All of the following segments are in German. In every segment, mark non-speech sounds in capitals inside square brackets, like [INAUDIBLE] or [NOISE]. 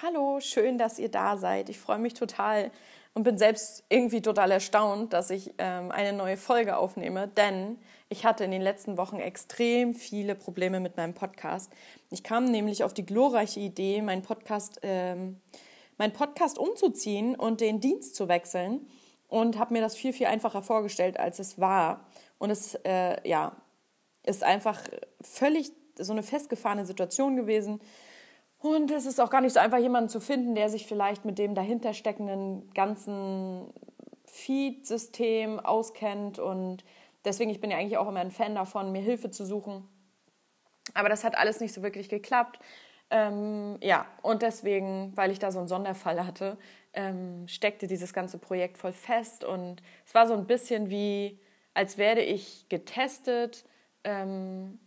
Hallo, schön, dass ihr da seid. Ich freue mich total und bin selbst irgendwie total erstaunt, dass ich ähm, eine neue Folge aufnehme, denn ich hatte in den letzten Wochen extrem viele Probleme mit meinem Podcast. Ich kam nämlich auf die glorreiche Idee, meinen Podcast, ähm, meinen Podcast umzuziehen und den Dienst zu wechseln und habe mir das viel, viel einfacher vorgestellt, als es war. Und es äh, ja, ist einfach völlig so eine festgefahrene Situation gewesen und es ist auch gar nicht so einfach, jemanden zu finden, der sich vielleicht mit dem dahinter steckenden ganzen Feed-System auskennt. Und deswegen, ich bin ja eigentlich auch immer ein Fan davon, mir Hilfe zu suchen. Aber das hat alles nicht so wirklich geklappt. Ähm, ja, und deswegen, weil ich da so einen Sonderfall hatte, ähm, steckte dieses ganze Projekt voll fest. Und es war so ein bisschen wie, als werde ich getestet ähm,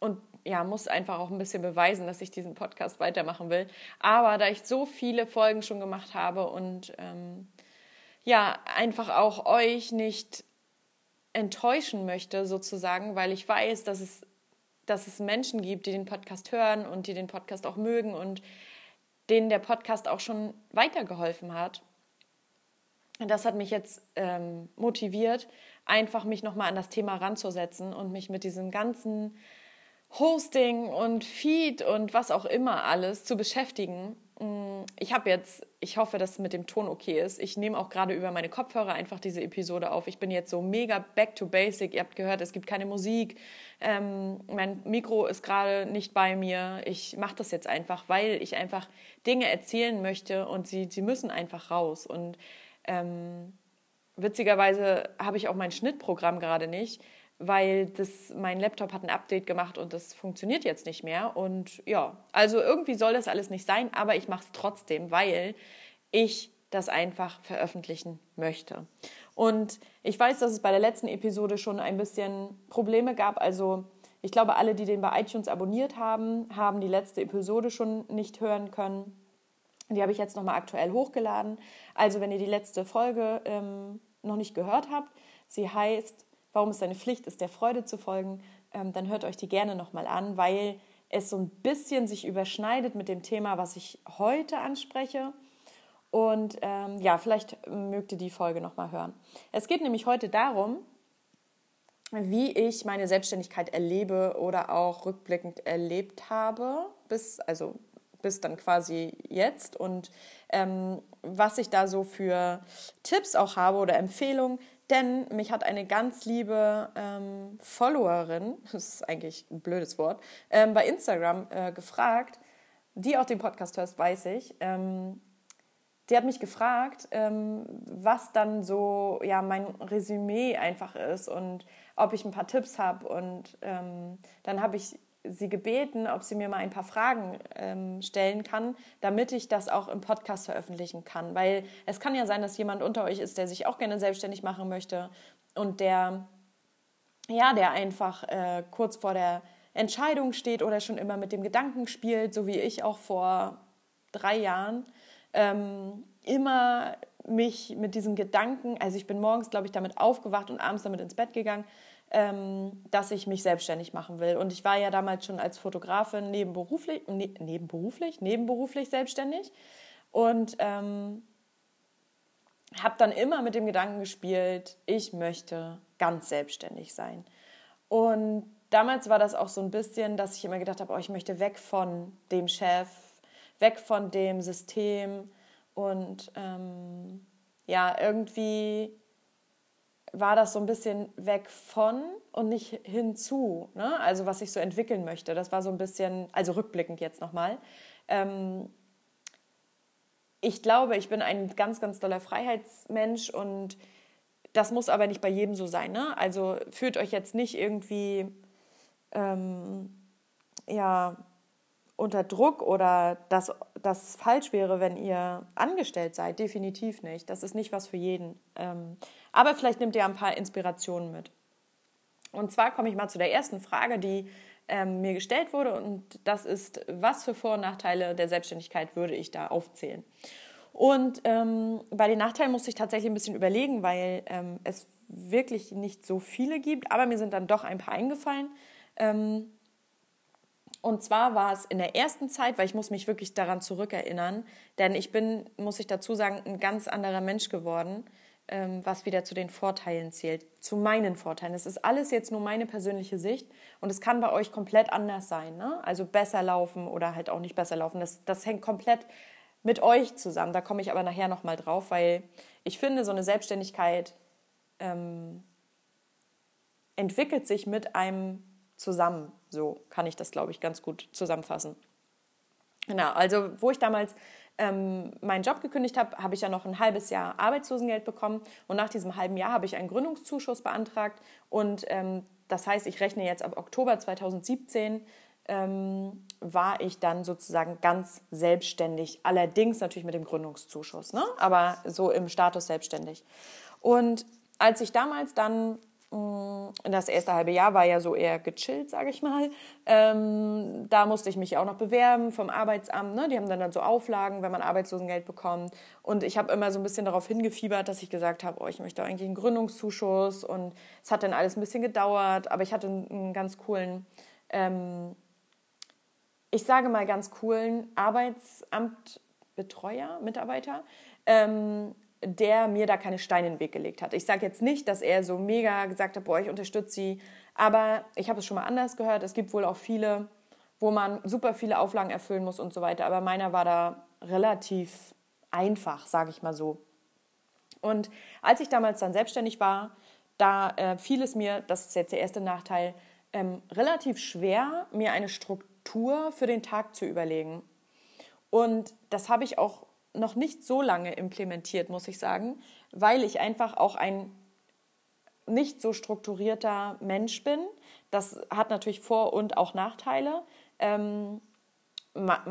und ja, muss einfach auch ein bisschen beweisen, dass ich diesen Podcast weitermachen will. Aber da ich so viele Folgen schon gemacht habe und ähm, ja, einfach auch euch nicht enttäuschen möchte, sozusagen, weil ich weiß, dass es, dass es Menschen gibt, die den Podcast hören und die den Podcast auch mögen und denen der Podcast auch schon weitergeholfen hat. Und das hat mich jetzt ähm, motiviert, einfach mich nochmal an das Thema ranzusetzen und mich mit diesem ganzen Hosting und Feed und was auch immer alles zu beschäftigen. Mm, ich habe jetzt, ich hoffe, dass mit dem Ton okay ist. Ich nehme auch gerade über meine Kopfhörer einfach diese Episode auf. Ich bin jetzt so mega back to basic. Ihr habt gehört, es gibt keine Musik. Ähm, mein Mikro ist gerade nicht bei mir. Ich mache das jetzt einfach, weil ich einfach Dinge erzählen möchte und sie, sie müssen einfach raus. Und ähm, witzigerweise habe ich auch mein Schnittprogramm gerade nicht weil das, mein Laptop hat ein Update gemacht und das funktioniert jetzt nicht mehr. Und ja, also irgendwie soll das alles nicht sein, aber ich mache es trotzdem, weil ich das einfach veröffentlichen möchte. Und ich weiß, dass es bei der letzten Episode schon ein bisschen Probleme gab. Also ich glaube, alle, die den bei iTunes abonniert haben, haben die letzte Episode schon nicht hören können. Die habe ich jetzt nochmal aktuell hochgeladen. Also wenn ihr die letzte Folge ähm, noch nicht gehört habt, sie heißt warum es eine Pflicht ist, der Freude zu folgen, ähm, dann hört euch die gerne nochmal an, weil es so ein bisschen sich überschneidet mit dem Thema, was ich heute anspreche. Und ähm, ja, vielleicht mögt ihr die Folge nochmal hören. Es geht nämlich heute darum, wie ich meine Selbstständigkeit erlebe oder auch rückblickend erlebt habe, bis, also bis dann quasi jetzt und ähm, was ich da so für Tipps auch habe oder Empfehlungen, denn mich hat eine ganz liebe ähm, Followerin, [LAUGHS] das ist eigentlich ein blödes Wort, ähm, bei Instagram äh, gefragt, die auch den Podcast hört, weiß ich. Ähm, die hat mich gefragt, ähm, was dann so ja mein Resümee einfach ist und ob ich ein paar Tipps habe. Und ähm, dann habe ich sie gebeten, ob sie mir mal ein paar Fragen ähm, stellen kann, damit ich das auch im Podcast veröffentlichen kann. Weil es kann ja sein, dass jemand unter euch ist, der sich auch gerne selbstständig machen möchte und der, ja, der einfach äh, kurz vor der Entscheidung steht oder schon immer mit dem Gedanken spielt, so wie ich auch vor drei Jahren, ähm, immer mich mit diesem Gedanken, also ich bin morgens, glaube ich, damit aufgewacht und abends damit ins Bett gegangen, ähm, dass ich mich selbstständig machen will. Und ich war ja damals schon als Fotografin nebenberuflich, ne, nebenberuflich, nebenberuflich selbstständig und ähm, habe dann immer mit dem Gedanken gespielt, ich möchte ganz selbstständig sein. Und damals war das auch so ein bisschen, dass ich immer gedacht habe, oh, ich möchte weg von dem Chef, weg von dem System und ähm, ja, irgendwie war das so ein bisschen weg von und nicht hinzu. Ne? Also was ich so entwickeln möchte. Das war so ein bisschen, also rückblickend jetzt nochmal. Ähm, ich glaube, ich bin ein ganz, ganz toller Freiheitsmensch und das muss aber nicht bei jedem so sein. Ne? Also fühlt euch jetzt nicht irgendwie ähm, ja, unter Druck oder dass das falsch wäre, wenn ihr angestellt seid. Definitiv nicht. Das ist nicht was für jeden. Ähm, aber vielleicht nehmt ihr ein paar Inspirationen mit. Und zwar komme ich mal zu der ersten Frage, die ähm, mir gestellt wurde. Und das ist, was für Vor- und Nachteile der Selbstständigkeit würde ich da aufzählen? Und ähm, bei den Nachteilen musste ich tatsächlich ein bisschen überlegen, weil ähm, es wirklich nicht so viele gibt. Aber mir sind dann doch ein paar eingefallen. Ähm, Und zwar war es in der ersten Zeit, weil ich muss mich wirklich daran zurückerinnern, denn ich bin, muss ich dazu sagen, ein ganz anderer Mensch geworden, was wieder zu den Vorteilen zählt, zu meinen Vorteilen. Es ist alles jetzt nur meine persönliche Sicht und es kann bei euch komplett anders sein. Ne? Also besser laufen oder halt auch nicht besser laufen. Das, das hängt komplett mit euch zusammen. Da komme ich aber nachher nochmal drauf, weil ich finde, so eine Selbstständigkeit ähm, entwickelt sich mit einem zusammen. So kann ich das, glaube ich, ganz gut zusammenfassen. Genau, also wo ich damals ähm, meinen Job gekündigt habe, habe ich ja noch ein halbes Jahr Arbeitslosengeld bekommen und nach diesem halben Jahr habe ich einen Gründungszuschuss beantragt und ähm, das heißt, ich rechne jetzt ab Oktober 2017 ähm, war ich dann sozusagen ganz selbstständig, allerdings natürlich mit dem Gründungszuschuss, ne? aber so im Status selbstständig. Und als ich damals dann das erste halbe Jahr war ja so eher gechillt, sage ich mal. Ähm, da musste ich mich auch noch bewerben vom Arbeitsamt. Ne? Die haben dann, dann so Auflagen, wenn man Arbeitslosengeld bekommt. Und ich habe immer so ein bisschen darauf hingefiebert, dass ich gesagt habe, oh, ich möchte eigentlich einen Gründungszuschuss. Und es hat dann alles ein bisschen gedauert. Aber ich hatte einen, ganz coolen, ähm, ich sage mal ganz coolen Arbeitsamtbetreuer, Mitarbeiter. Ähm, der mir da keine Steine in den Weg gelegt hat. Ich sage jetzt nicht, dass er so mega gesagt hat, boah, ich unterstütze sie, aber ich habe es schon mal anders gehört. Es gibt wohl auch viele, wo man super viele Auflagen erfüllen muss und so weiter, aber meiner war da relativ einfach, sage ich mal so. Und als ich damals dann selbstständig war, da äh, fiel es mir, das ist jetzt der erste Nachteil, ähm, relativ schwer, mir eine Struktur für den Tag zu überlegen. Und das habe ich auch noch nicht so lange implementiert, muss ich sagen, weil ich einfach auch ein nicht so strukturierter Mensch bin. Das hat natürlich Vor- und auch Nachteile. Ähm,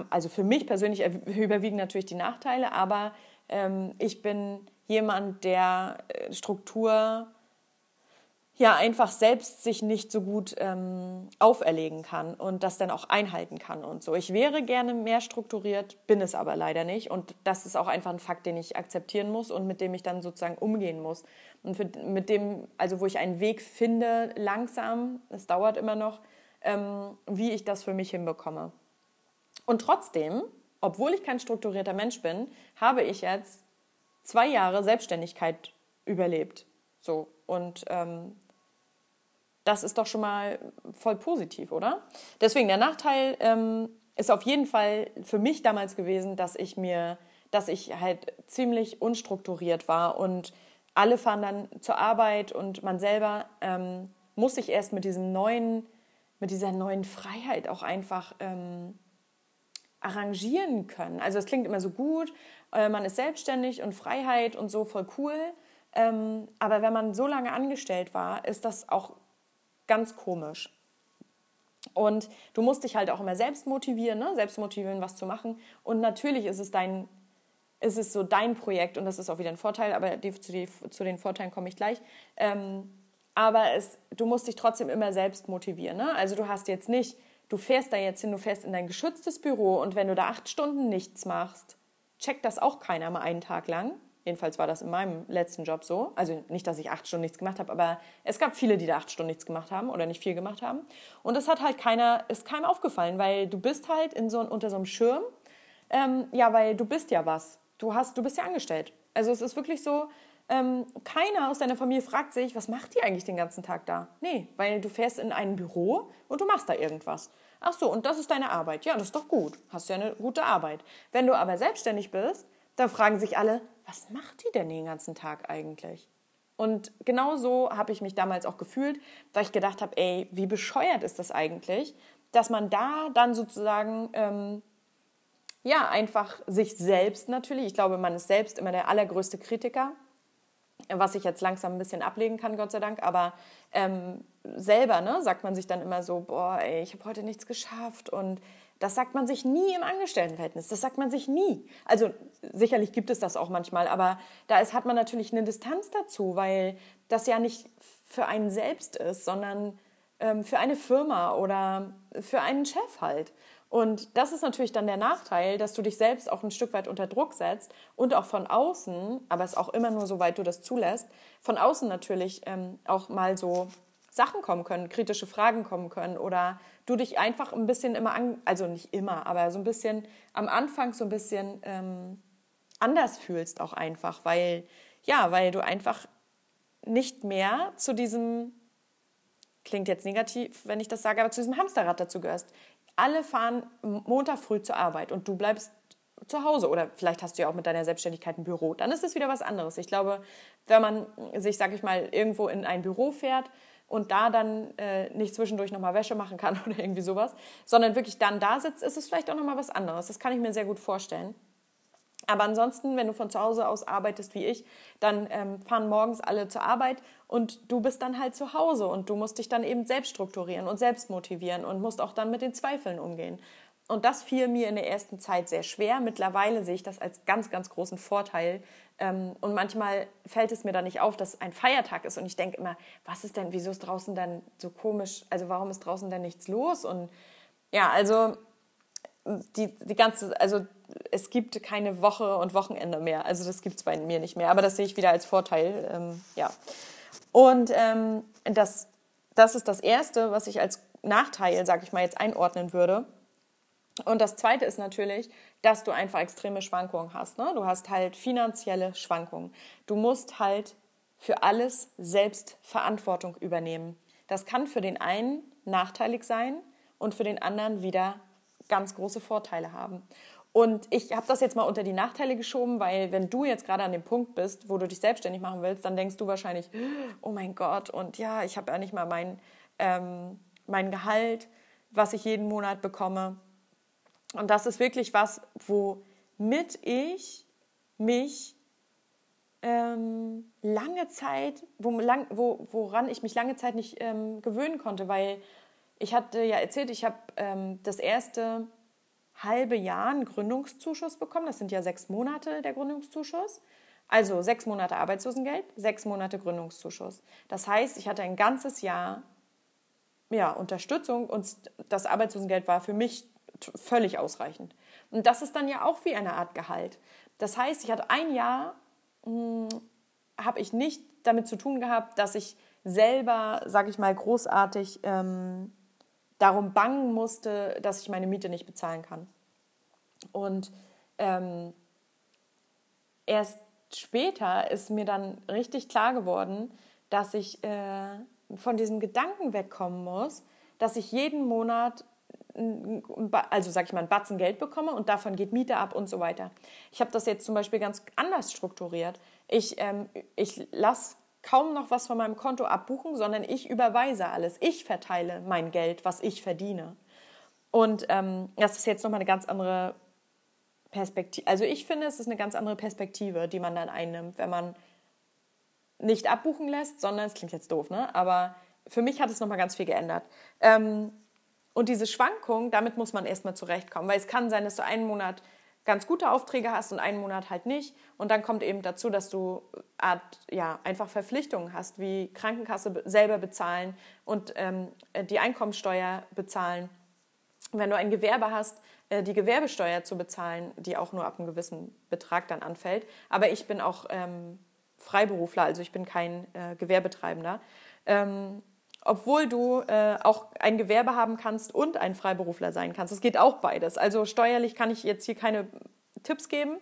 also für mich persönlich überwiegen natürlich die Nachteile, aber ähm, ich bin jemand, der äh, Struktur ja einfach selbst sich nicht so gut ähm, auferlegen kann und das dann auch einhalten kann und so. Ich wäre gerne mehr strukturiert, bin es aber leider nicht und das ist auch einfach ein Fakt, den ich akzeptieren muss und mit dem ich dann sozusagen umgehen muss und für, mit dem, also wo ich einen Weg finde, langsam, es dauert immer noch, ähm, wie ich das für mich hinbekomme. Und trotzdem, obwohl ich kein strukturierter Mensch bin, habe ich jetzt zwei Jahre Selbstständigkeit überlebt. So und ähm, das ist doch schon mal voll positiv, oder? Deswegen der Nachteil ähm, ist auf jeden Fall für mich damals gewesen, dass ich mir, dass ich halt ziemlich unstrukturiert war und alle fahren dann zur Arbeit und man selber ähm, muss sich erst mit diesem neuen, mit dieser neuen Freiheit auch einfach ähm, arrangieren können. Also es klingt immer so gut, äh, man ist selbstständig und Freiheit und so voll cool. Ähm, aber wenn man so lange angestellt war, ist das auch ganz komisch. Und du musst dich halt auch immer selbst motivieren, ne? selbst motivieren, was zu machen. Und natürlich ist es dein, ist es so dein Projekt und das ist auch wieder ein Vorteil, aber die, zu, die, zu, den Vorteilen komme ich gleich. Ähm, aber es, du musst dich trotzdem immer selbst motivieren. Ne? Also du hast jetzt nicht, du fährst da jetzt hin, du fährst in dein geschütztes Büro und wenn du da acht Stunden nichts machst, checkt das auch keiner mal einen Tag lang. Jedenfalls war das in meinem letzten Job so. Also nicht, dass ich acht Stunden nichts gemacht habe, aber es gab viele, die da acht Stunden nichts gemacht haben oder nicht viel gemacht haben. Und das hat halt keiner, ist keinem aufgefallen, weil du bist halt in so, unter so einem Schirm. Ähm, ja, weil du bist ja was. Du, hast, du bist ja angestellt. Also es ist wirklich so, ähm, keiner aus deiner Familie fragt sich, was macht die eigentlich den ganzen Tag da? Nee, weil du fährst in ein Büro und du machst da irgendwas. Ach so, und das ist deine Arbeit. Ja, das ist doch gut. Hast ja eine gute Arbeit. Wenn du aber selbstständig bist, da fragen sich alle, was macht die denn den ganzen Tag eigentlich? Und genau so habe ich mich damals auch gefühlt, weil ich gedacht habe, ey, wie bescheuert ist das eigentlich, dass man da dann sozusagen, ähm, ja, einfach sich selbst natürlich, ich glaube, man ist selbst immer der allergrößte Kritiker, was ich jetzt langsam ein bisschen ablegen kann, Gott sei Dank, aber ähm, selber ne, sagt man sich dann immer so, boah, ey, ich habe heute nichts geschafft und das sagt man sich nie im Angestelltenverhältnis. Das sagt man sich nie. Also sicherlich gibt es das auch manchmal, aber da ist, hat man natürlich eine Distanz dazu, weil das ja nicht für einen selbst ist, sondern ähm, für eine Firma oder für einen Chef halt. Und das ist natürlich dann der Nachteil, dass du dich selbst auch ein Stück weit unter Druck setzt und auch von außen, aber es auch immer nur, soweit du das zulässt, von außen natürlich ähm, auch mal so Sachen kommen können, kritische Fragen kommen können oder du dich einfach ein bisschen immer, an, also nicht immer, aber so ein bisschen am Anfang so ein bisschen ähm, anders fühlst auch einfach, weil, ja, weil du einfach nicht mehr zu diesem, klingt jetzt negativ, wenn ich das sage, aber zu diesem Hamsterrad dazu gehörst. Alle fahren Montag früh zur Arbeit und du bleibst zu Hause oder vielleicht hast du ja auch mit deiner Selbstständigkeit ein Büro. Dann ist es wieder was anderes. Ich glaube, wenn man sich, sag ich mal, irgendwo in ein Büro fährt und da dann äh, nicht zwischendurch nochmal Wäsche machen kann [LAUGHS] oder irgendwie sowas, sondern wirklich dann da sitzt, ist es vielleicht auch nochmal was anderes. Das kann ich mir sehr gut vorstellen. Aber ansonsten, wenn du von zu Hause aus arbeitest wie ich, dann ähm, fahren morgens alle zur Arbeit und du bist dann halt zu Hause und du musst dich dann eben selbst strukturieren und selbst motivieren und musst auch dann mit den Zweifeln umgehen. Und das fiel mir in der ersten Zeit sehr schwer. Mittlerweile sehe ich das als ganz, ganz großen Vorteil. Ähm, und manchmal fällt es mir dann nicht auf, dass ein Feiertag ist. Und ich denke immer, was ist denn, wieso ist draußen dann so komisch? Also warum ist draußen denn nichts los? Und ja, also die, die ganze, also es gibt keine Woche und Wochenende mehr. Also das gibt es bei mir nicht mehr. Aber das sehe ich wieder als Vorteil. Ähm, ja. Und ähm, das, das ist das Erste, was ich als Nachteil, sage ich mal, jetzt einordnen würde. Und das Zweite ist natürlich, dass du einfach extreme Schwankungen hast. Ne? Du hast halt finanzielle Schwankungen. Du musst halt für alles selbst Verantwortung übernehmen. Das kann für den einen nachteilig sein und für den anderen wieder ganz große Vorteile haben. Und ich habe das jetzt mal unter die Nachteile geschoben, weil wenn du jetzt gerade an dem Punkt bist, wo du dich selbstständig machen willst, dann denkst du wahrscheinlich, oh mein Gott, und ja, ich habe ja nicht mal mein, ähm, mein Gehalt, was ich jeden Monat bekomme. Und das ist wirklich was, womit ich mich ähm, lange Zeit, wo, lang, wo, woran ich mich lange Zeit nicht ähm, gewöhnen konnte, weil ich hatte ja erzählt, ich habe ähm, das erste halbe Jahr einen Gründungszuschuss bekommen. Das sind ja sechs Monate der Gründungszuschuss. Also sechs Monate Arbeitslosengeld, sechs Monate Gründungszuschuss. Das heißt, ich hatte ein ganzes Jahr ja, Unterstützung und das Arbeitslosengeld war für mich völlig ausreichend. Und das ist dann ja auch wie eine Art Gehalt. Das heißt, ich hatte ein Jahr, hm, habe ich nicht damit zu tun gehabt, dass ich selber, sage ich mal, großartig ähm, darum bangen musste, dass ich meine Miete nicht bezahlen kann. Und ähm, erst später ist mir dann richtig klar geworden, dass ich äh, von diesem Gedanken wegkommen muss, dass ich jeden Monat also sag ich mal, ein Batzen Geld bekomme und davon geht Miete ab und so weiter. Ich habe das jetzt zum Beispiel ganz anders strukturiert. Ich, ähm, ich lasse kaum noch was von meinem Konto abbuchen, sondern ich überweise alles. Ich verteile mein Geld, was ich verdiene. Und ähm, das ist jetzt nochmal eine ganz andere Perspektive. Also ich finde, es ist eine ganz andere Perspektive, die man dann einnimmt, wenn man nicht abbuchen lässt, sondern, es klingt jetzt doof, ne? aber für mich hat es nochmal ganz viel geändert. Ähm, und diese Schwankung, damit muss man erstmal zurechtkommen, weil es kann sein, dass du einen Monat ganz gute Aufträge hast und einen Monat halt nicht. Und dann kommt eben dazu, dass du Art, ja, einfach Verpflichtungen hast, wie Krankenkasse selber bezahlen und ähm, die Einkommensteuer bezahlen. Wenn du ein Gewerbe hast, äh, die Gewerbesteuer zu bezahlen, die auch nur ab einem gewissen Betrag dann anfällt. Aber ich bin auch ähm, Freiberufler, also ich bin kein äh, Gewerbetreibender. Ähm, obwohl du äh, auch ein Gewerbe haben kannst und ein Freiberufler sein kannst. Es geht auch beides. Also steuerlich kann ich jetzt hier keine Tipps geben,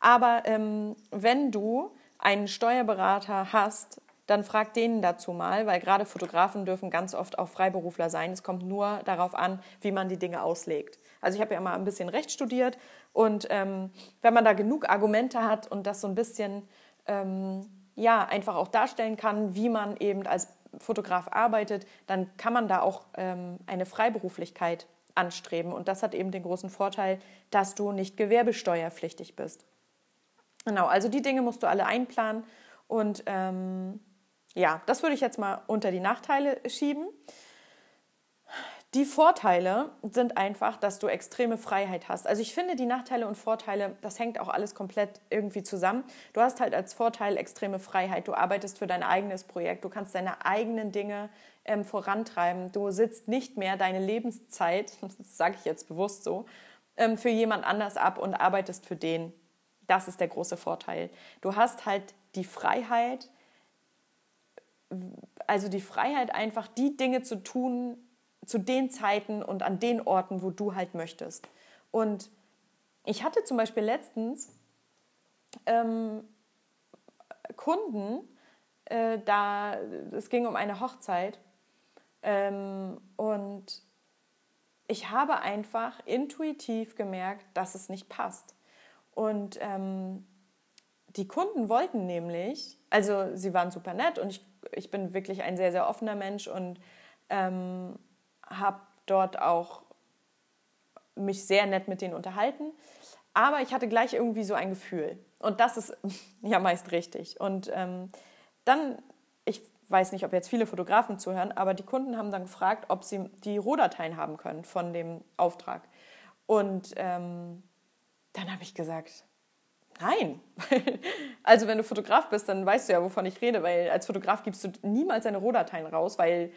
aber ähm, wenn du einen Steuerberater hast, dann frag denen dazu mal, weil gerade Fotografen dürfen ganz oft auch Freiberufler sein. Es kommt nur darauf an, wie man die Dinge auslegt. Also ich habe ja mal ein bisschen Recht studiert und ähm, wenn man da genug Argumente hat und das so ein bisschen ähm, ja einfach auch darstellen kann, wie man eben als Fotograf arbeitet, dann kann man da auch ähm, eine Freiberuflichkeit anstreben. Und das hat eben den großen Vorteil, dass du nicht gewerbesteuerpflichtig bist. Genau, also die Dinge musst du alle einplanen. Und ähm, ja, das würde ich jetzt mal unter die Nachteile schieben. Die Vorteile sind einfach, dass du extreme Freiheit hast. Also ich finde, die Nachteile und Vorteile, das hängt auch alles komplett irgendwie zusammen. Du hast halt als Vorteil extreme Freiheit. Du arbeitest für dein eigenes Projekt. Du kannst deine eigenen Dinge ähm, vorantreiben. Du sitzt nicht mehr deine Lebenszeit, [LAUGHS] das sage ich jetzt bewusst so, ähm, für jemand anders ab und arbeitest für den. Das ist der große Vorteil. Du hast halt die Freiheit, also die Freiheit einfach, die Dinge zu tun, zu den Zeiten und an den Orten, wo du halt möchtest. Und ich hatte zum Beispiel letztens ähm, Kunden, äh, da es ging um eine Hochzeit ähm, und ich habe einfach intuitiv gemerkt, dass es nicht passt. Und ähm, die Kunden wollten nämlich, also sie waren super nett und ich, ich bin wirklich ein sehr, sehr offener Mensch und ähm, habe dort auch mich sehr nett mit denen unterhalten. Aber ich hatte gleich irgendwie so ein Gefühl. Und das ist [LAUGHS] ja meist richtig. Und ähm, dann, ich weiß nicht, ob jetzt viele Fotografen zuhören, aber die Kunden haben dann gefragt, ob sie die Rohdateien haben können von dem Auftrag. Und ähm, dann habe ich gesagt, nein. [LAUGHS] also wenn du Fotograf bist, dann weißt du ja, wovon ich rede, weil als Fotograf gibst du niemals deine Rohdateien raus, weil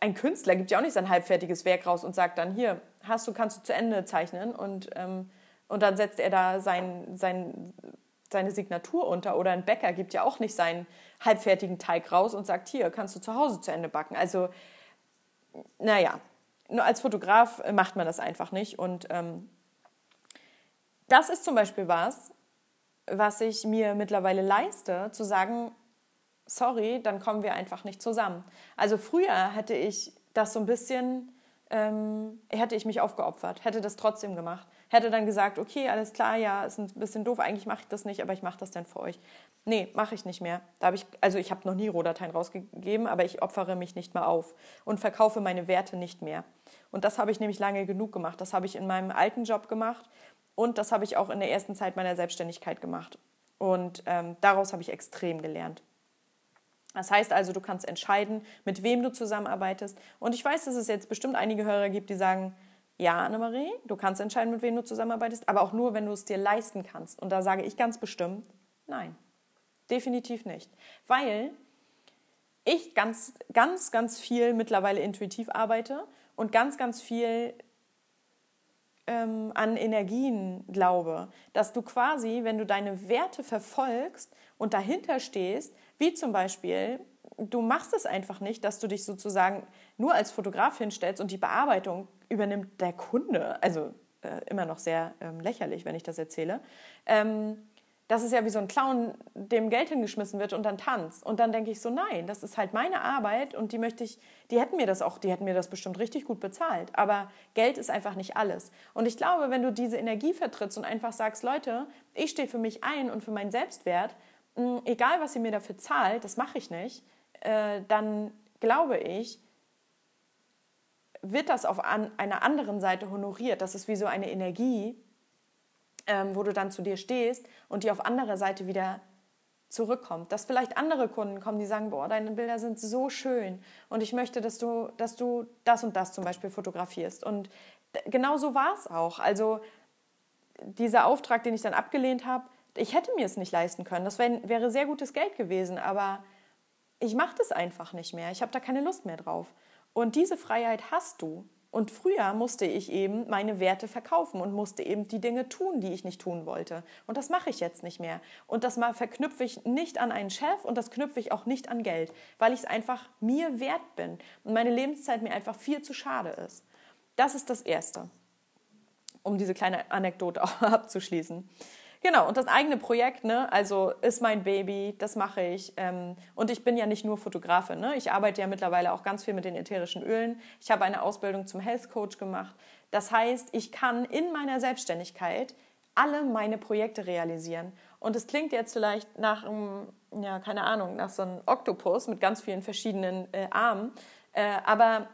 ein Künstler gibt ja auch nicht sein halbfertiges Werk raus und sagt dann, hier, hast du, kannst du zu Ende zeichnen und, ähm, und dann setzt er da sein, sein, seine Signatur unter. Oder ein Bäcker gibt ja auch nicht seinen halbfertigen Teig raus und sagt, hier, kannst du zu Hause zu Ende backen. Also, naja, nur als Fotograf macht man das einfach nicht. Und ähm, das ist zum Beispiel was, was ich mir mittlerweile leiste, zu sagen, sorry, dann kommen wir einfach nicht zusammen. Also früher hätte ich das so ein bisschen, ähm, hätte ich mich aufgeopfert, hätte das trotzdem gemacht, hätte dann gesagt, okay, alles klar, ja, ist ein bisschen doof, eigentlich mache ich das nicht, aber ich mache das dann für euch. Nee, mache ich nicht mehr. Da habe ich, also ich habe noch nie Rohdateien rausgegeben, aber ich opfere mich nicht mehr auf und verkaufe meine Werte nicht mehr. Und das habe ich nämlich lange genug gemacht. Das habe ich in meinem alten Job gemacht und das habe ich auch in der ersten Zeit meiner Selbstständigkeit gemacht. Und ähm, daraus habe ich extrem gelernt. Das heißt also, du kannst entscheiden, mit wem du zusammenarbeitest. Und ich weiß, dass es jetzt bestimmt einige Hörer gibt, die sagen, ja, Annemarie, du kannst entscheiden, mit wem du zusammenarbeitest, aber auch nur, wenn du es dir leisten kannst. Und da sage ich ganz bestimmt, nein, definitiv nicht. Weil ich ganz, ganz, ganz viel mittlerweile intuitiv arbeite und ganz, ganz viel ähm, an Energien glaube, dass du quasi, wenn du deine Werte verfolgst und dahinter stehst, wie zum Beispiel, du machst es einfach nicht, dass du dich sozusagen nur als Fotograf hinstellst und die Bearbeitung übernimmt der Kunde. Also äh, immer noch sehr ähm, lächerlich, wenn ich das erzähle. Ähm, das ist ja wie so ein Clown, dem Geld hingeschmissen wird und dann tanzt. Und dann denke ich so, nein, das ist halt meine Arbeit und die möchte ich, die hätten mir das auch, die hätten mir das bestimmt richtig gut bezahlt. Aber Geld ist einfach nicht alles. Und ich glaube, wenn du diese Energie vertrittst und einfach sagst, Leute, ich stehe für mich ein und für meinen Selbstwert, hm, egal was ihr mir dafür zahlt, das mache ich nicht, äh, dann glaube ich, wird das auf an, einer anderen Seite honoriert. Das ist wie so eine Energie, ähm, wo du dann zu dir stehst und die auf anderer Seite wieder zurückkommt. Dass vielleicht andere Kunden kommen, die sagen, boah, deine Bilder sind so schön und ich möchte, dass du, dass du das und das zum Beispiel fotografierst. Und genau so war es auch. Also dieser Auftrag, den ich dann abgelehnt habe, ich hätte mir es nicht leisten können. Das wär, wäre sehr gutes Geld gewesen, aber ich mache das einfach nicht mehr. Ich habe da keine Lust mehr drauf. Und diese Freiheit hast du. Und früher musste ich eben meine Werte verkaufen und musste eben die Dinge tun, die ich nicht tun wollte. Und das mache ich jetzt nicht mehr. Und das mal verknüpfe ich nicht an einen Chef und das knüpfe ich auch nicht an Geld, weil ich es einfach mir wert bin und meine Lebenszeit mir einfach viel zu schade ist. Das ist das Erste, um diese kleine Anekdote auch [LAUGHS] abzuschließen. Genau, und das eigene Projekt, ne, also ist mein Baby, das mache ich. Ähm, und ich bin ja nicht nur Fotografin, ne? ich arbeite ja mittlerweile auch ganz viel mit den ätherischen Ölen. Ich habe eine Ausbildung zum Health Coach gemacht. Das heißt, ich kann in meiner Selbstständigkeit alle meine Projekte realisieren. Und es klingt jetzt vielleicht nach, ja, keine Ahnung, nach so einem Oktopus mit ganz vielen verschiedenen äh, Armen. Äh, aber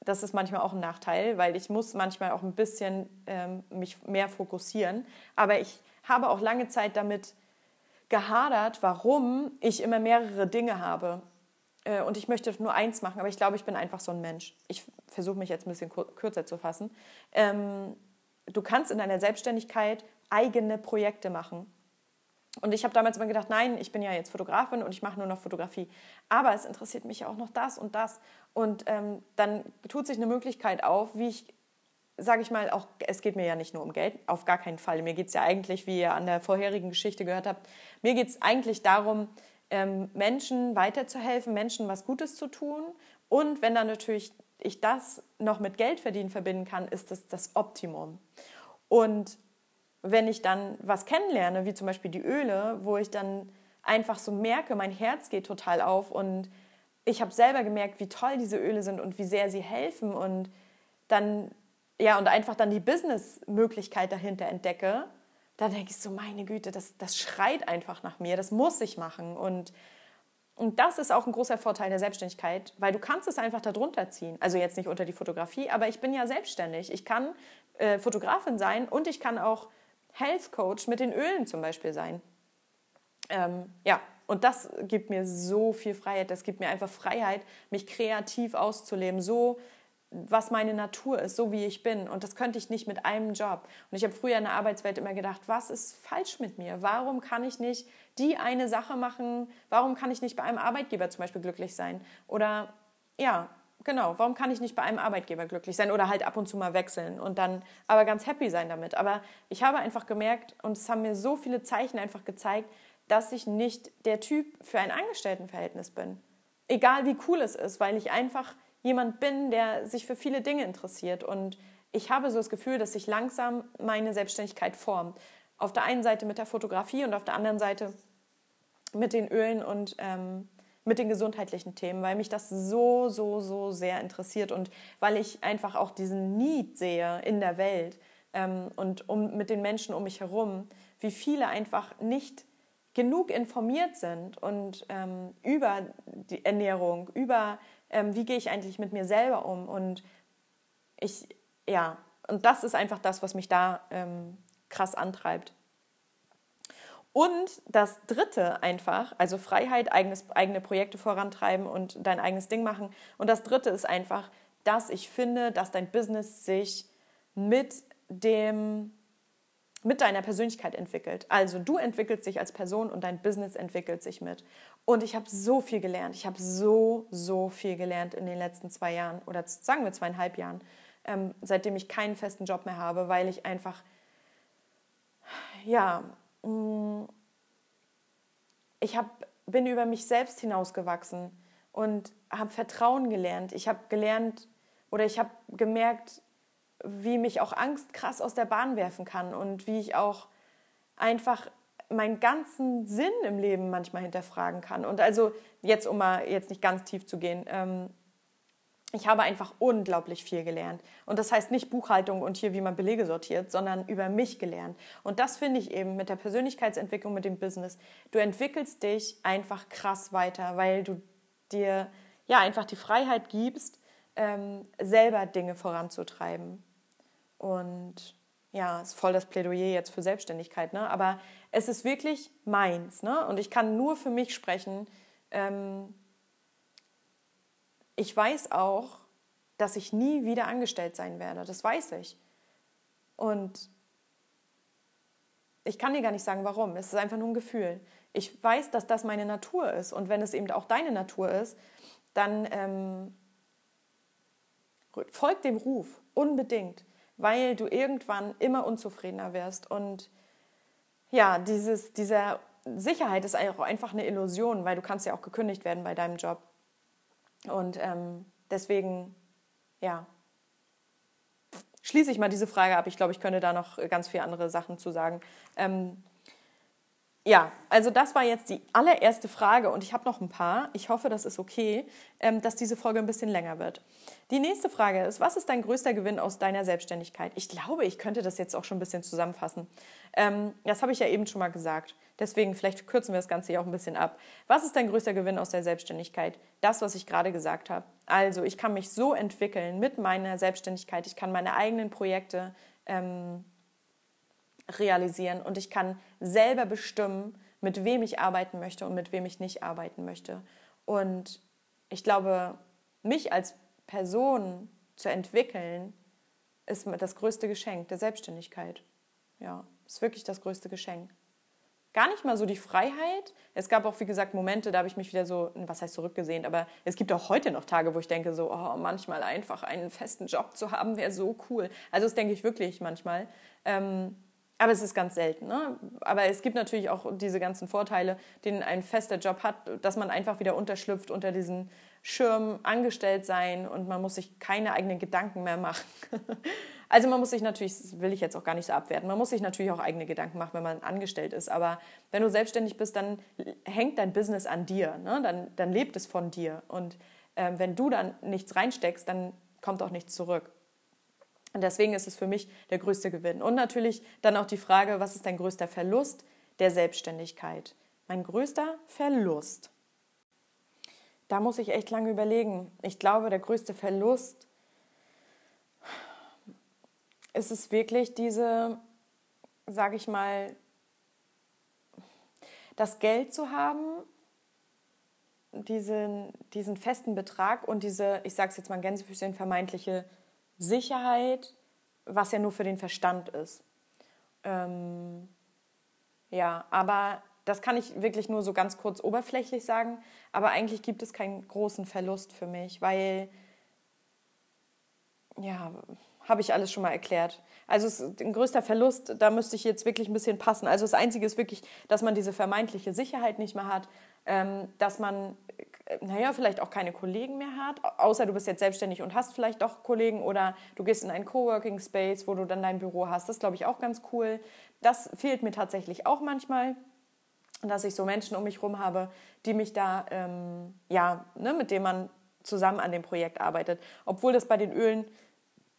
das ist manchmal auch ein Nachteil, weil ich muss manchmal auch ein bisschen ähm, mich mehr fokussieren. Aber ich habe auch lange Zeit damit gehadert, warum ich immer mehrere Dinge habe. Äh, und ich möchte nur eins machen, aber ich glaube, ich bin einfach so ein Mensch. Ich versuche mich jetzt ein bisschen kürzer zu fassen. Ähm, du kannst in deiner Selbstständigkeit eigene Projekte machen. Und ich habe damals immer gedacht, nein, ich bin ja jetzt Fotografin und ich mache nur noch Fotografie. Aber es interessiert mich ja auch noch das und das. Und ähm, dann tut sich eine Möglichkeit auf, wie ich sage ich mal, auch, es geht mir ja nicht nur um Geld, auf gar keinen Fall. Mir geht es ja eigentlich, wie ihr an der vorherigen Geschichte gehört habt, mir geht es eigentlich darum, ähm, Menschen weiterzuhelfen, Menschen was Gutes zu tun. Und wenn dann natürlich ich das noch mit Geld verdienen verbinden kann, ist das das Optimum. Und wenn ich dann was kennenlerne, wie zum Beispiel die Öle, wo ich dann einfach so merke, mein Herz geht total auf und ich habe selber gemerkt, wie toll diese Öle sind und wie sehr sie helfen und dann ja und einfach dann die Businessmöglichkeit dahinter entdecke, dann denke ich so, meine Güte, das, das schreit einfach nach mir, das muss ich machen und und das ist auch ein großer Vorteil der Selbstständigkeit, weil du kannst es einfach darunter ziehen. Also jetzt nicht unter die Fotografie, aber ich bin ja selbstständig. Ich kann äh, Fotografin sein und ich kann auch Health Coach mit den Ölen zum Beispiel sein. Ähm, ja, und das gibt mir so viel Freiheit. Das gibt mir einfach Freiheit, mich kreativ auszuleben, so was meine Natur ist, so wie ich bin. Und das könnte ich nicht mit einem Job. Und ich habe früher in der Arbeitswelt immer gedacht, was ist falsch mit mir? Warum kann ich nicht die eine Sache machen? Warum kann ich nicht bei einem Arbeitgeber zum Beispiel glücklich sein? Oder ja, genau, warum kann ich nicht bei einem Arbeitgeber glücklich sein oder halt ab und zu mal wechseln und dann aber ganz happy sein damit? Aber ich habe einfach gemerkt, und es haben mir so viele Zeichen einfach gezeigt, dass ich nicht der Typ für ein Angestelltenverhältnis bin. Egal wie cool es ist, weil ich einfach jemand bin, der sich für viele Dinge interessiert. Und ich habe so das Gefühl, dass sich langsam meine Selbstständigkeit formt. Auf der einen Seite mit der Fotografie und auf der anderen Seite mit den Ölen und ähm, mit den gesundheitlichen Themen, weil mich das so, so, so sehr interessiert und weil ich einfach auch diesen Need sehe in der Welt ähm, und um, mit den Menschen um mich herum, wie viele einfach nicht genug informiert sind und ähm, über die Ernährung, über ähm, wie gehe ich eigentlich mit mir selber um und ich, ja, und das ist einfach das, was mich da ähm, krass antreibt. Und das dritte einfach, also Freiheit, eigenes, eigene Projekte vorantreiben und dein eigenes Ding machen. Und das dritte ist einfach, dass ich finde, dass dein Business sich mit dem mit deiner Persönlichkeit entwickelt. Also du entwickelst dich als Person und dein Business entwickelt sich mit. Und ich habe so viel gelernt. Ich habe so, so viel gelernt in den letzten zwei Jahren oder sagen wir zweieinhalb Jahren, ähm, seitdem ich keinen festen Job mehr habe, weil ich einfach, ja, Mm, ich hab, bin über mich selbst hinausgewachsen und habe Vertrauen gelernt. Ich habe gelernt oder ich habe gemerkt, wie mich auch Angst krass aus der Bahn werfen kann und wie ich auch einfach meinen ganzen Sinn im Leben manchmal hinterfragen kann. Und also jetzt, um mal jetzt nicht ganz tief zu gehen, ähm, ich habe einfach unglaublich viel gelernt. Und das heißt nicht Buchhaltung und hier, wie man Belege sortiert, sondern über mich gelernt. Und das finde ich eben mit der Persönlichkeitsentwicklung, mit dem Business. Du entwickelst dich einfach krass weiter, weil du dir ja einfach die Freiheit gibst, ähm, selber Dinge voranzutreiben. Und ja, ist voll das Plädoyer jetzt für Selbstständigkeit, ne? aber es ist wirklich meins. Ne? Und ich kann nur für mich sprechen. Ähm, ich weiß auch, dass ich nie wieder angestellt sein werde. Das weiß ich. Und ich kann dir gar nicht sagen, warum. Es ist einfach nur ein Gefühl. Ich weiß, dass das meine Natur ist. Und wenn es eben auch deine Natur ist, dann ähm, folg dem Ruf unbedingt, weil du irgendwann immer unzufriedener wirst. Und ja, dieses, dieser Sicherheit ist auch einfach eine Illusion, weil du kannst ja auch gekündigt werden bei deinem Job. Und ähm, deswegen, ja, schließe ich mal diese Frage ab. Ich glaube, ich könnte da noch ganz viele andere Sachen zu sagen. Ähm, ja, also das war jetzt die allererste Frage und ich habe noch ein paar. Ich hoffe, das ist okay, ähm, dass diese Folge ein bisschen länger wird. Die nächste Frage ist, was ist dein größter Gewinn aus deiner Selbstständigkeit? Ich glaube, ich könnte das jetzt auch schon ein bisschen zusammenfassen. Ähm, das habe ich ja eben schon mal gesagt. Deswegen vielleicht kürzen wir das Ganze hier auch ein bisschen ab. Was ist dein größter Gewinn aus der Selbstständigkeit? Das, was ich gerade gesagt habe. Also ich kann mich so entwickeln mit meiner Selbstständigkeit. Ich kann meine eigenen Projekte ähm, realisieren und ich kann selber bestimmen, mit wem ich arbeiten möchte und mit wem ich nicht arbeiten möchte. Und ich glaube, mich als Person zu entwickeln, ist das größte Geschenk der Selbstständigkeit. Ja, ist wirklich das größte Geschenk. Gar nicht mal so die Freiheit. Es gab auch, wie gesagt, Momente, da habe ich mich wieder so, was heißt zurückgesehen, aber es gibt auch heute noch Tage, wo ich denke, so, oh, manchmal einfach einen festen Job zu haben, wäre so cool. Also das denke ich wirklich manchmal. Ähm, Aber es ist ganz selten. Ne? Aber es gibt natürlich auch diese ganzen Vorteile, denen ein fester Job hat, dass man einfach wieder unterschlüpft unter diesen Schirm angestellt sein und man muss sich keine eigenen Gedanken mehr machen. [LAUGHS] also man muss sich natürlich, das will ich jetzt auch gar nicht so abwerten, man muss sich natürlich auch eigene Gedanken machen, wenn man angestellt ist. Aber wenn du selbstständig bist, dann hängt dein Business an dir. Ne? Dann, dann lebt es von dir. Und ähm, wenn du dann nichts reinsteckst, dann kommt auch nichts zurück. Und deswegen ist es für mich der größte Gewinn. Und natürlich dann auch die Frage, was ist dein größter Verlust der Selbstständigkeit? Mein größter Verlust. Da muss ich echt lange überlegen. Ich glaube, der größte Verlust ist es wirklich diese, sage ich mal, das Geld zu haben, diesen, diesen festen Betrag und diese, ich sage es jetzt mal Gänsefüßchen, vermeintliche Sicherheit, was ja nur für den Verstand ist. Ähm, ja, aber das kann ich wirklich nur so ganz kurz oberflächlich sagen. Aber eigentlich gibt es keinen großen Verlust für mich, weil, ja, habe ich alles schon mal erklärt. Also ein größter Verlust, da müsste ich jetzt wirklich ein bisschen passen. Also das Einzige ist wirklich, dass man diese vermeintliche Sicherheit nicht mehr hat, ähm, dass man naja, vielleicht auch keine Kollegen mehr hat, außer du bist jetzt selbstständig und hast vielleicht doch Kollegen oder du gehst in einen Coworking Space, wo du dann dein Büro hast. Das glaube ich auch ganz cool. Das fehlt mir tatsächlich auch manchmal, dass ich so Menschen um mich herum habe, die mich da, ähm, ja, ne, mit denen man zusammen an dem Projekt arbeitet. Obwohl das bei den Ölen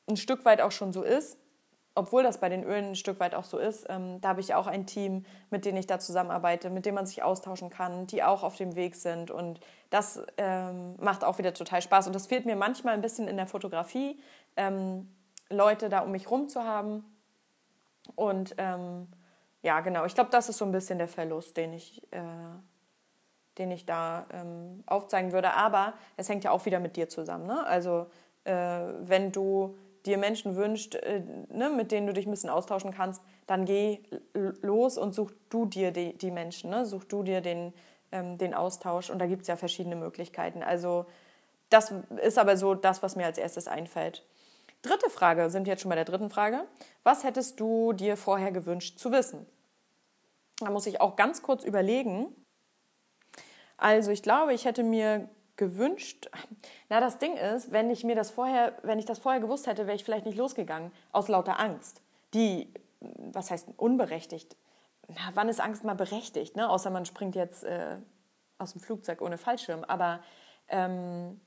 ein Stück weit auch schon so ist, obwohl das bei den Ölen ein Stück weit auch so ist, ähm, da habe ich auch ein Team, mit dem ich da zusammenarbeite, mit dem man sich austauschen kann, die auch auf dem Weg sind. Und das ähm, macht auch wieder total Spaß. Und das fehlt mir manchmal ein bisschen in der Fotografie, ähm, Leute da um mich rum zu haben. Und ähm, ja, genau, ich glaube, das ist so ein bisschen der Verlust, den ich, äh, den ich da ähm, aufzeigen würde. Aber es hängt ja auch wieder mit dir zusammen. Ne? Also äh, wenn du dir Menschen wünscht, äh, ne, mit denen du dich ein bisschen austauschen kannst, dann geh los und such du dir die, die Menschen, ne? such du dir den, ähm, den Austausch und da gibt es ja verschiedene Möglichkeiten. Also das ist aber so das, was mir als erstes einfällt. Dritte Frage, sind wir jetzt schon bei der dritten Frage. Was hättest du dir vorher gewünscht zu wissen? Da muss ich auch ganz kurz überlegen. Also ich glaube, ich hätte mir gewünscht. [LAUGHS] Na, das Ding ist, wenn ich mir das vorher, wenn ich das vorher gewusst hätte, wäre ich vielleicht nicht losgegangen aus lauter Angst. Die, was heißt unberechtigt? Na, wann ist Angst mal berechtigt? Ne? Außer man springt jetzt äh, aus dem Flugzeug ohne Fallschirm. Aber ähm,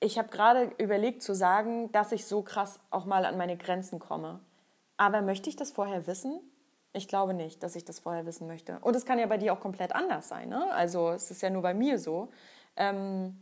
ich habe gerade überlegt zu sagen, dass ich so krass auch mal an meine Grenzen komme. Aber möchte ich das vorher wissen? Ich glaube nicht, dass ich das vorher wissen möchte. Und es kann ja bei dir auch komplett anders sein. Ne? Also es ist ja nur bei mir so, ähm,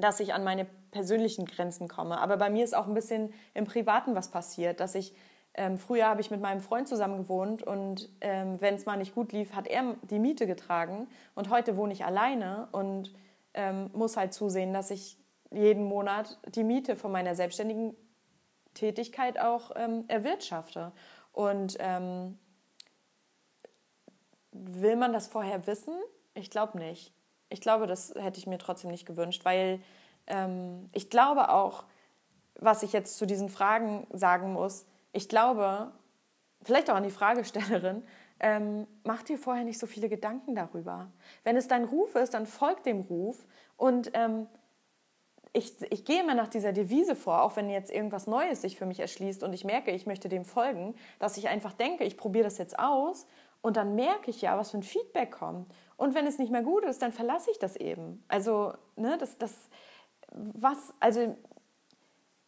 dass ich an meine persönlichen Grenzen komme. Aber bei mir ist auch ein bisschen im Privaten was passiert, dass ich ähm, früher habe ich mit meinem Freund zusammen gewohnt und ähm, wenn es mal nicht gut lief, hat er die Miete getragen und heute wohne ich alleine und ähm, muss halt zusehen, dass ich jeden Monat die Miete von meiner selbstständigen Tätigkeit auch ähm, erwirtschafte. Und ähm, will man das vorher wissen? Ich glaube nicht. Ich glaube, das hätte ich mir trotzdem nicht gewünscht, weil ähm, ich glaube auch, was ich jetzt zu diesen Fragen sagen muss, ich glaube, vielleicht auch an die Fragestellerin, ähm, mach dir vorher nicht so viele Gedanken darüber. Wenn es dein Ruf ist, dann folg dem Ruf und ähm, ich, ich gehe immer nach dieser Devise vor, auch wenn jetzt irgendwas Neues sich für mich erschließt und ich merke, ich möchte dem folgen, dass ich einfach denke, ich probiere das jetzt aus und dann merke ich ja, was für ein Feedback kommt. Und wenn es nicht mehr gut ist, dann verlasse ich das eben. Also, ne, das, das, was, also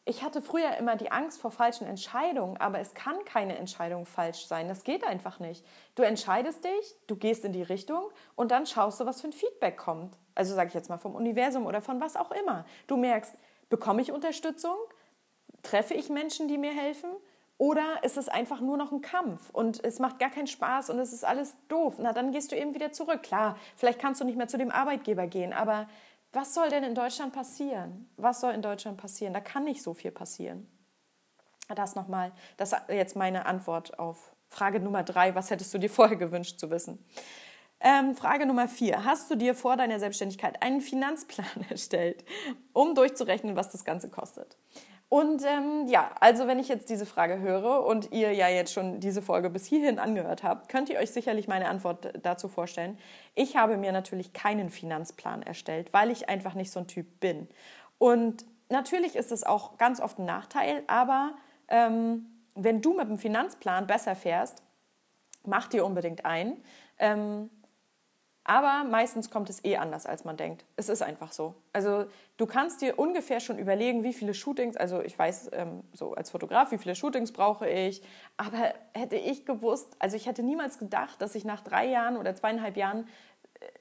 ich hatte früher immer die Angst vor falschen Entscheidungen, aber es kann keine Entscheidung falsch sein. Das geht einfach nicht. Du entscheidest dich, du gehst in die Richtung und dann schaust du, was für ein Feedback kommt also sage ich jetzt mal vom Universum oder von was auch immer. Du merkst, bekomme ich Unterstützung? Treffe ich Menschen, die mir helfen? Oder ist es einfach nur noch ein Kampf und es macht gar keinen Spaß und es ist alles doof? Na, dann gehst du eben wieder zurück. Klar, vielleicht kannst du nicht mehr zu dem Arbeitgeber gehen, aber was soll denn in Deutschland passieren? Was soll in Deutschland passieren? Da kann nicht so viel passieren. Das nochmal, das ist jetzt meine Antwort auf Frage Nummer drei. Was hättest du dir vorher gewünscht zu wissen? Ähm, Frage Nummer vier. Hast du dir vor deiner Selbstständigkeit einen Finanzplan [LAUGHS] erstellt, um durchzurechnen, was das Ganze kostet? Und ähm, ja, also wenn ich jetzt diese Frage höre und ihr ja jetzt schon diese Folge bis hierhin angehört habt, könnt ihr euch sicherlich meine Antwort dazu vorstellen. Ich habe mir natürlich keinen Finanzplan erstellt, weil ich einfach nicht so ein Typ bin. Und natürlich ist es auch ganz oft ein Nachteil, aber ähm, wenn du mit dem Finanzplan besser fährst, mach dir unbedingt ein. Ähm, aber meistens kommt es eh anders, als man denkt. Es ist einfach so. Also du kannst dir ungefähr schon überlegen, wie viele Shootings, also ich weiß ähm, so als Fotograf, wie viele Shootings brauche ich. Aber hätte ich gewusst, also ich hätte niemals gedacht, dass ich nach drei Jahren oder zweieinhalb Jahren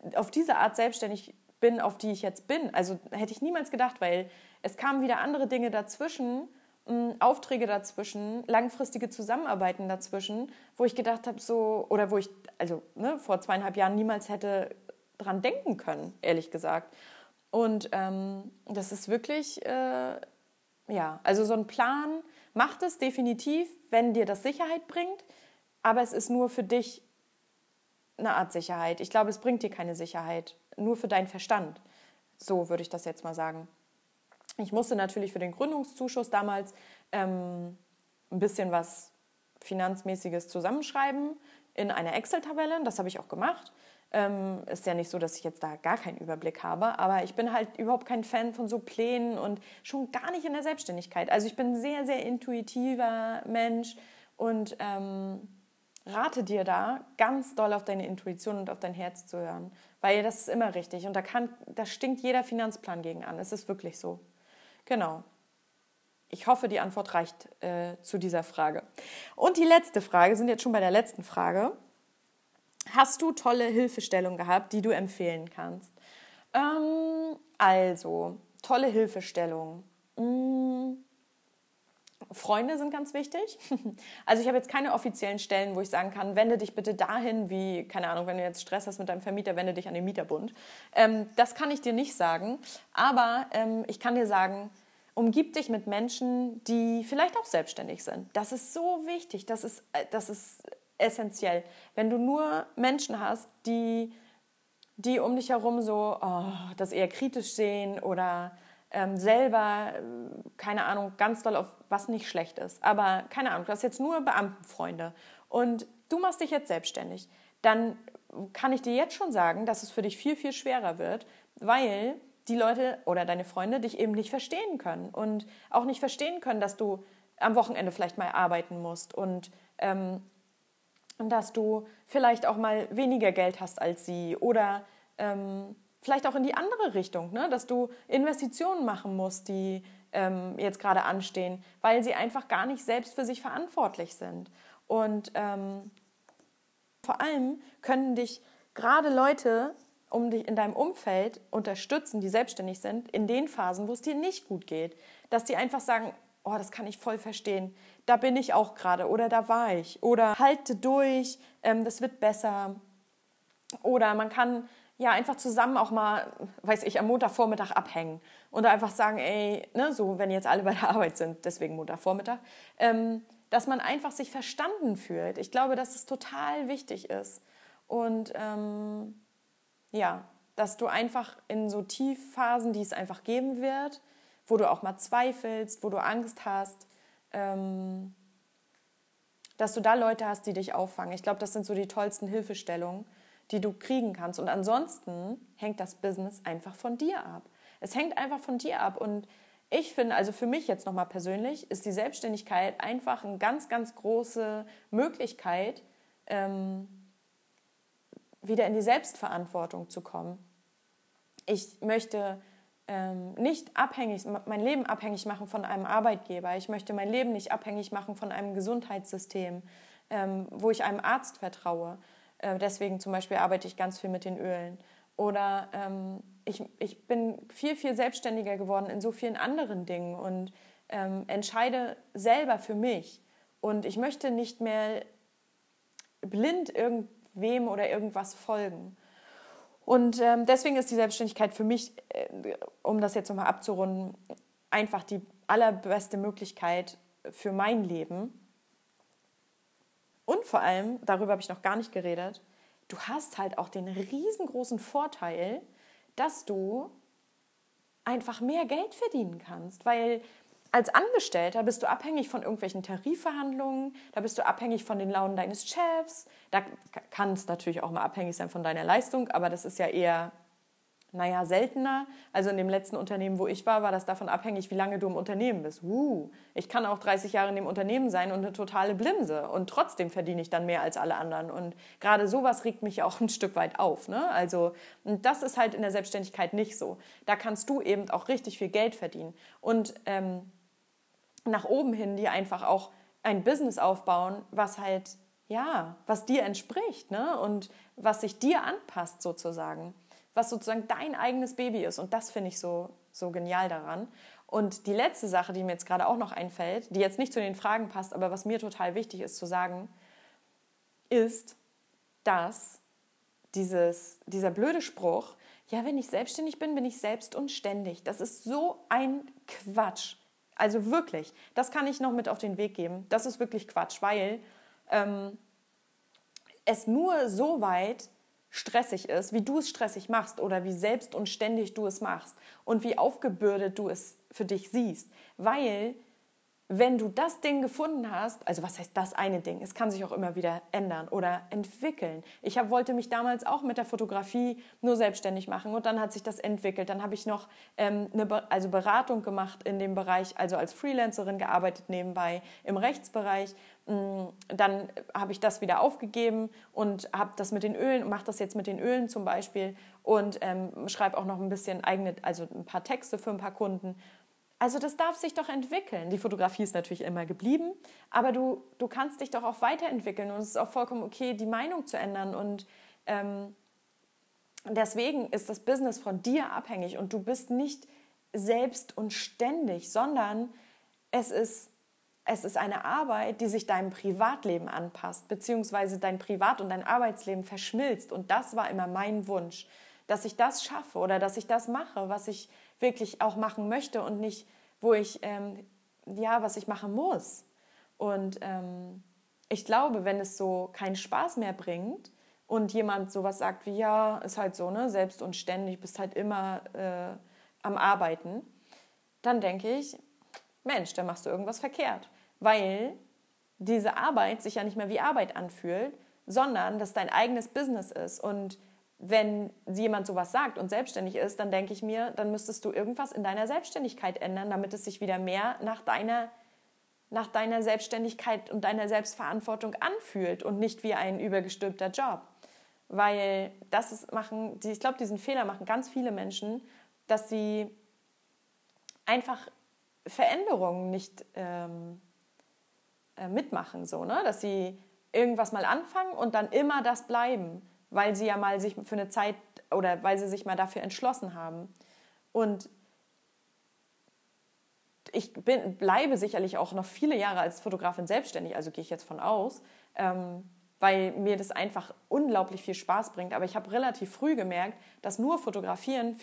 äh, auf diese Art selbstständig bin, auf die ich jetzt bin. Also hätte ich niemals gedacht, weil es kamen wieder andere Dinge dazwischen Aufträge dazwischen, langfristige Zusammenarbeiten dazwischen, wo ich gedacht habe, so, oder wo ich, also ne, vor zweieinhalb Jahren niemals hätte dran denken können, ehrlich gesagt. Und ähm, das ist wirklich, äh, ja, also so ein Plan macht es definitiv, wenn dir das Sicherheit bringt, aber es ist nur für dich eine Art Sicherheit. Ich glaube, es bringt dir keine Sicherheit, nur für deinen Verstand. So würde ich das jetzt mal sagen. Ich musste natürlich für den Gründungszuschuss damals ähm, ein bisschen was Finanzmäßiges zusammenschreiben in einer Excel-Tabelle. Das habe ich auch gemacht. Ähm, ist ja nicht so, dass ich jetzt da gar keinen Überblick habe, aber ich bin halt überhaupt kein Fan von so Plänen und schon gar nicht in der Selbstständigkeit. Also ich bin ein sehr, sehr intuitiver Mensch und ähm, rate dir da ganz doll auf deine Intuition und auf dein Herz zu hören, weil das ist immer richtig und da, kann, da stinkt jeder Finanzplan gegen an. Es ist wirklich so. Genau. Ich hoffe, die Antwort reicht äh, zu dieser Frage. Und die letzte Frage, sind jetzt schon bei der letzten Frage. Hast du tolle Hilfestellungen gehabt, die du empfehlen kannst? Ähm, also, tolle Hilfestellungen. Hm, Freunde sind ganz wichtig. [LAUGHS] Also ich habe jetzt keine offiziellen Stellen, wo ich sagen kann, wende dich bitte dahin, wie, keine Ahnung, wenn du jetzt Stress hast mit deinem Vermieter, wende dich an den Mieterbund. Ähm, das kann ich dir nicht sagen, aber ähm, ich kann dir sagen, umgib dich mit Menschen, die vielleicht auch selbstständig sind. Das ist so wichtig, das ist, äh, das ist essentiell. Wenn du nur Menschen hast, die, die um dich herum so oh, das eher kritisch sehen oder ähm, selber, äh, keine Ahnung, ganz doll auf was nicht schlecht ist. Aber keine Ahnung, du hast jetzt nur Beamtenfreunde und du machst dich jetzt selbstständig. Dann kann ich dir jetzt schon sagen, dass es für dich viel, viel schwerer wird, weil die Leute oder deine Freunde dich eben nicht verstehen können und auch nicht verstehen können, dass du am Wochenende vielleicht mal arbeiten musst und ähm, dass du vielleicht auch mal weniger Geld hast als sie oder ähm, vielleicht auch in die andere Richtung, ne? dass du Investitionen machen musst, die ähm, jetzt gerade anstehen, weil sie einfach gar nicht selbst für sich verantwortlich sind. Und ähm, vor allem können dich gerade Leute um dich in deinem Umfeld unterstützen, die selbstständig sind, in den Phasen, wo es dir nicht gut geht. Dass die einfach sagen, oh, das kann ich voll verstehen, da bin ich auch gerade oder da war ich oder halte durch, ähm, das wird besser. Oder man kann ja, einfach zusammen auch mal, weiß ich, am Montagvormittag abhängen und einfach sagen, ey, ne, so, wenn jetzt alle bei der Arbeit sind, deswegen Montagvormittag, ähm, dass man einfach sich verstanden fühlt. Ich glaube, dass es total wichtig ist. Und ähm, ja, dass du einfach in so Tiefphasen, die es einfach geben wird, wo du auch mal zweifelst, wo du Angst hast, ähm, dass du da Leute hast, die dich auffangen. Ich glaube, das sind so die tollsten Hilfestellungen die du kriegen kannst. Und ansonsten hängt das Business einfach von dir ab. Es hängt einfach von dir ab. Und ich finde, also für mich jetzt nochmal persönlich, ist die Selbstständigkeit einfach eine ganz, ganz große Möglichkeit, ähm, wieder in die Selbstverantwortung zu kommen. Ich möchte ähm, nicht abhängig, mein Leben abhängig machen von einem Arbeitgeber. Ich möchte mein Leben nicht abhängig machen von einem Gesundheitssystem, ähm, wo ich einem Arzt vertraue. Äh, deswegen zum Beispiel arbeite ich ganz viel mit den Ölen. Oder ähm, ich, ich bin viel, viel selbstständiger geworden in so vielen anderen Dingen und ähm, entscheide selber für mich. Und ich möchte nicht mehr blind irgendwem oder irgendwas folgen. Und ähm, deswegen ist die Selbstständigkeit für mich, äh, um das jetzt nochmal abzurunden, einfach die allerbeste Möglichkeit für mein Leben und vor allem, darüber habe ich noch gar nicht geredet, du hast halt auch den riesengroßen Vorteil, dass du einfach mehr Geld verdienen kannst. Weil als Angestellter bist du abhängig von irgendwelchen Tarifverhandlungen, da bist du abhängig von den Launen deines Chefs, da kann es natürlich auch mal abhängig sein von deiner Leistung, aber das ist ja eher naja, seltener. Also in dem letzten Unternehmen, wo ich war, war das davon abhängig, wie lange du im Unternehmen bist. Uh, ich kann auch 30 Jahre in dem Unternehmen sein und eine totale Blimse und trotzdem verdiene ich dann mehr als alle anderen. Und gerade sowas regt mich auch [LAUGHS] ein Stück weit auf. Ne? Also das ist halt in der Selbstständigkeit nicht so. Da kannst du eben auch richtig viel Geld verdienen und ähm, nach oben hin dir einfach auch ein Business aufbauen, was halt ja, was dir entspricht ne? und was sich dir anpasst sozusagen was sozusagen dein eigenes Baby ist. Und das finde ich so, so genial daran. Und die letzte Sache, die mir jetzt gerade auch noch einfällt, die jetzt nicht zu den Fragen passt, aber was mir total wichtig ist zu sagen, ist, dass dieses, dieser blöde Spruch, ja, wenn ich selbstständig bin, bin ich selbst und. Das ist so ein Quatsch. Also wirklich, das kann ich noch mit auf den Weg geben. Das ist wirklich Quatsch, weil ähm, es nur so weit stressig ist, wie du es stressig machst oder wie selbst und ständig du es machst und wie aufgebürdet du es für dich siehst. Weil wenn du das Ding gefunden hast, also was heißt das eine Ding? Es kann sich auch immer wieder ändern oder entwickeln. Ich hab, wollte mich damals auch mit der Fotografie nur selbstständig machen und dann hat sich das entwickelt. Dann habe ich noch ähm, eine also Beratung gemacht in dem Bereich, also als Freelancerin gearbeitet nebenbei im Rechtsbereich. Mm, dann habe ich das wieder aufgegeben und habe das mit den Ölen, mache das jetzt mit den Ölen zum Beispiel und ähm, schreibe auch noch ein bisschen eigene, also ein paar Texte für ein paar Kunden also das darf sich doch entwickeln. Die Fotografie ist natürlich immer geblieben, aber du, du kannst dich doch auch weiterentwickeln und es ist auch vollkommen okay, die Meinung zu ändern. Und ähm, deswegen ist das Business von dir abhängig und du bist nicht selbst und ständig, sondern es ist, es ist eine Arbeit, die sich deinem Privatleben anpasst, beziehungsweise dein Privat- und dein Arbeitsleben verschmilzt. Und das war immer mein Wunsch, dass ich das schaffe oder dass ich das mache, was ich wirklich auch machen möchte und nicht, wo ich, ähm, ja, was ich machen muss. Und ähm, ich glaube, wenn es so keinen Spaß mehr bringt und jemand sowas sagt wie, ja, ist halt so, ne, selbst und ständig, bist halt immer äh, am Arbeiten, dann denke ich, Mensch, da machst du irgendwas verkehrt. Weil diese Arbeit sich ja nicht mehr wie Arbeit anfühlt, sondern dass dein eigenes Business ist und wenn jemand sowas sagt und selbstständig ist, dann denke ich mir, dann müsstest du irgendwas in deiner Selbstständigkeit ändern, damit es sich wieder mehr nach deiner, nach deiner Selbstständigkeit und deiner Selbstverantwortung anfühlt und nicht wie ein übergestülpter Job. Weil das ist, machen, ich glaube, diesen Fehler machen ganz viele Menschen, dass sie einfach Veränderungen nicht ähm, äh, mitmachen, so, ne? dass sie irgendwas mal anfangen und dann immer das bleiben weil sie ja mal sich für eine Zeit oder weil sie sich mal dafür entschlossen haben. Und ich bin, bleibe sicherlich auch noch viele Jahre als Fotografin selbstständig, also gehe ich jetzt von aus, ähm, weil mir das einfach unglaublich viel Spaß bringt. Aber ich habe relativ früh gemerkt, dass nur Fotografieren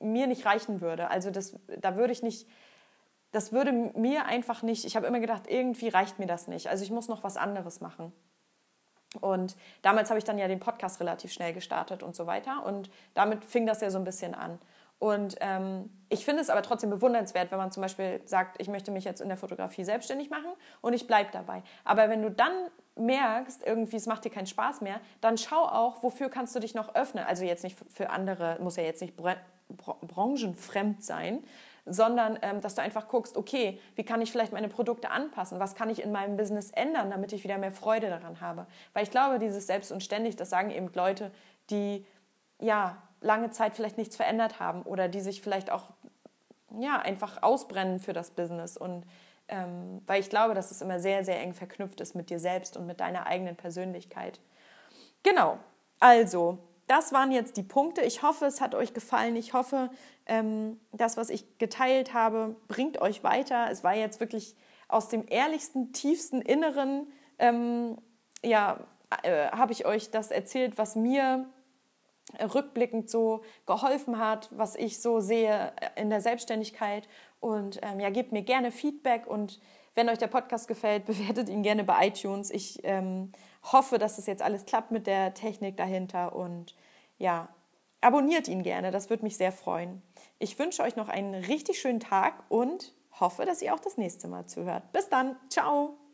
mir nicht reichen würde. Also das, da würde ich nicht, das würde mir einfach nicht, ich habe immer gedacht, irgendwie reicht mir das nicht. Also ich muss noch was anderes machen. Und damals habe ich dann ja den Podcast relativ schnell gestartet und so weiter. Und damit fing das ja so ein bisschen an. Und ähm, ich finde es aber trotzdem bewundernswert, wenn man zum Beispiel sagt, ich möchte mich jetzt in der Fotografie selbstständig machen und ich bleibe dabei. Aber wenn du dann merkst, irgendwie es macht dir keinen Spaß mehr, dann schau auch, wofür kannst du dich noch öffnen. Also jetzt nicht für andere, muss ja jetzt nicht branchenfremd sein, sondern ähm, dass du einfach guckst, okay, wie kann ich vielleicht meine Produkte anpassen? Was kann ich in meinem Business ändern, damit ich wieder mehr Freude daran habe? Weil ich glaube, dieses Selbst und ständig, das sagen eben Leute, die ja lange Zeit vielleicht nichts verändert haben oder die sich vielleicht auch ja einfach ausbrennen für das Business und ähm, weil ich glaube, dass es immer sehr, sehr eng verknüpft ist mit dir selbst und mit deiner eigenen Persönlichkeit. Genau, also das waren jetzt die Punkte. Ich hoffe, es hat euch gefallen. Ich hoffe, ähm, das, was ich geteilt habe, bringt euch weiter. Es war jetzt wirklich aus dem ehrlichsten, tiefsten Inneren, ähm, ja, äh, habe ich euch das erzählt, was mir rückblickend so geholfen hat, was ich so sehe in der Selbstständigkeit. Und ähm, ja, gebt mir gerne Feedback und wenn euch der Podcast gefällt, [LAUGHS] bewertet ihn gerne bei iTunes. Ich ähm, hoffe, dass es jetzt alles klappt mit der Technik dahinter und ja, abonniert ihn gerne, das würde mich sehr freuen. Ich wünsche euch noch einen richtig schönen Tag und hoffe, dass ihr auch das nächste Mal zuhört. Bis dann. Ciao.